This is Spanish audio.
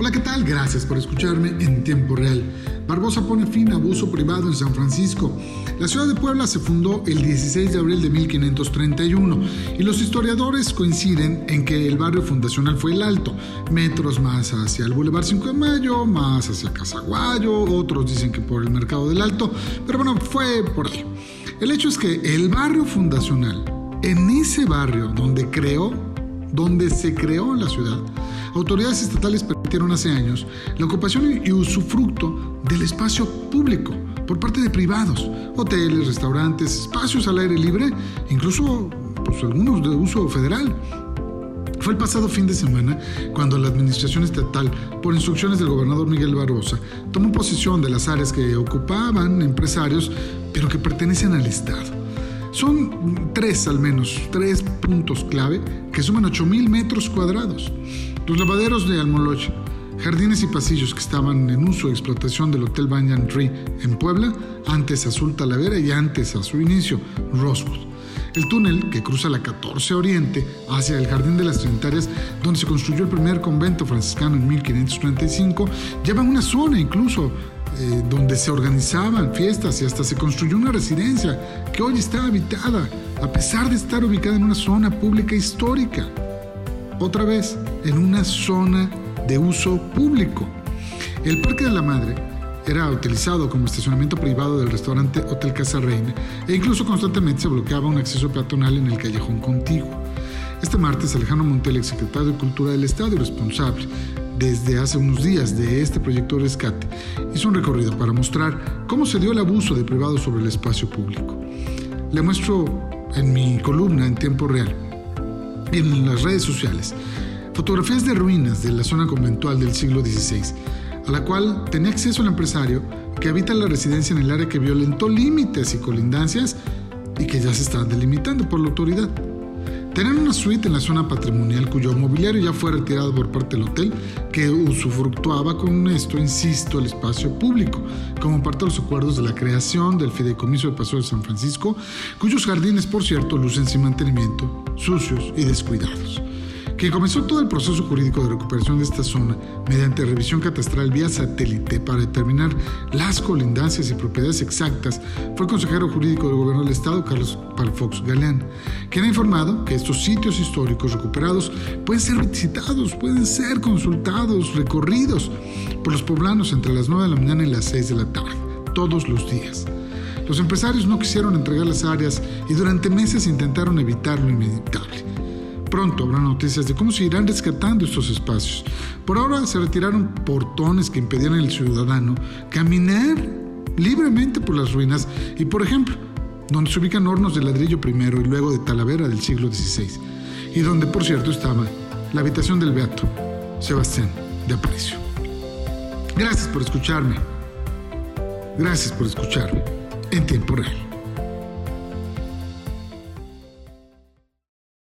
Hola, ¿qué tal? Gracias por escucharme en tiempo real. Barbosa pone fin a abuso privado en San Francisco. La ciudad de Puebla se fundó el 16 de abril de 1531 y los historiadores coinciden en que el barrio fundacional fue el Alto, metros más hacia el Boulevard 5 de Mayo, más hacia Casaguayo, otros dicen que por el Mercado del Alto, pero bueno, fue por ahí. El hecho es que el barrio fundacional, en ese barrio donde creó, donde se creó la ciudad, autoridades estatales permitieron hace años la ocupación y usufructo del espacio público por parte de privados, hoteles, restaurantes, espacios al aire libre, incluso pues, algunos de uso federal. Fue el pasado fin de semana cuando la administración estatal, por instrucciones del gobernador Miguel Barbosa, tomó posesión de las áreas que ocupaban empresarios, pero que pertenecen al Estado. Son tres al menos, tres puntos clave que suman 8.000 metros cuadrados. Los lavaderos de Almoloch, jardines y pasillos que estaban en uso y explotación del Hotel Banyan Tree en Puebla, antes Azul Talavera y antes a su inicio Rosewood. El túnel que cruza la 14 Oriente hacia el Jardín de las Trinitarias, donde se construyó el primer convento franciscano en 1535, lleva una zona incluso eh, donde se organizaban fiestas y hasta se construyó una residencia que hoy está habitada, a pesar de estar ubicada en una zona pública histórica otra vez en una zona de uso público. El Parque de la Madre era utilizado como estacionamiento privado del restaurante Hotel Casa Reina e incluso constantemente se bloqueaba un acceso peatonal en el callejón contiguo. Este martes, Alejandro Montel, exsecretario de Cultura del Estado y responsable desde hace unos días de este proyecto de rescate, hizo un recorrido para mostrar cómo se dio el abuso de privados sobre el espacio público. Le muestro en mi columna en tiempo real en las redes sociales fotografías de ruinas de la zona conventual del siglo XVI, a la cual tenía acceso el empresario que habita la residencia en el área que violentó límites y colindancias y que ya se está delimitando por la autoridad. Tenían una suite en la zona patrimonial cuyo mobiliario ya fue retirado por parte del hotel, que usufructuaba con esto, insisto, el espacio público, como parte de los acuerdos de la creación del Fideicomiso de Paso de San Francisco, cuyos jardines, por cierto, lucen sin mantenimiento, sucios y descuidados que comenzó todo el proceso jurídico de recuperación de esta zona mediante revisión catastral vía satélite para determinar las colindancias y propiedades exactas, fue el consejero jurídico del gobierno del estado, Carlos Palfox Galeán, quien ha informado que estos sitios históricos recuperados pueden ser visitados, pueden ser consultados, recorridos por los poblanos entre las 9 de la mañana y las 6 de la tarde, todos los días. Los empresarios no quisieron entregar las áreas y durante meses intentaron evitar lo inevitable Pronto habrá noticias de cómo se irán rescatando estos espacios. Por ahora se retiraron portones que impedían al ciudadano caminar libremente por las ruinas y, por ejemplo, donde se ubican hornos de ladrillo primero y luego de talavera del siglo XVI, y donde, por cierto, estaba la habitación del Beato Sebastián de Aparicio. Gracias por escucharme. Gracias por escucharme en tiempo real.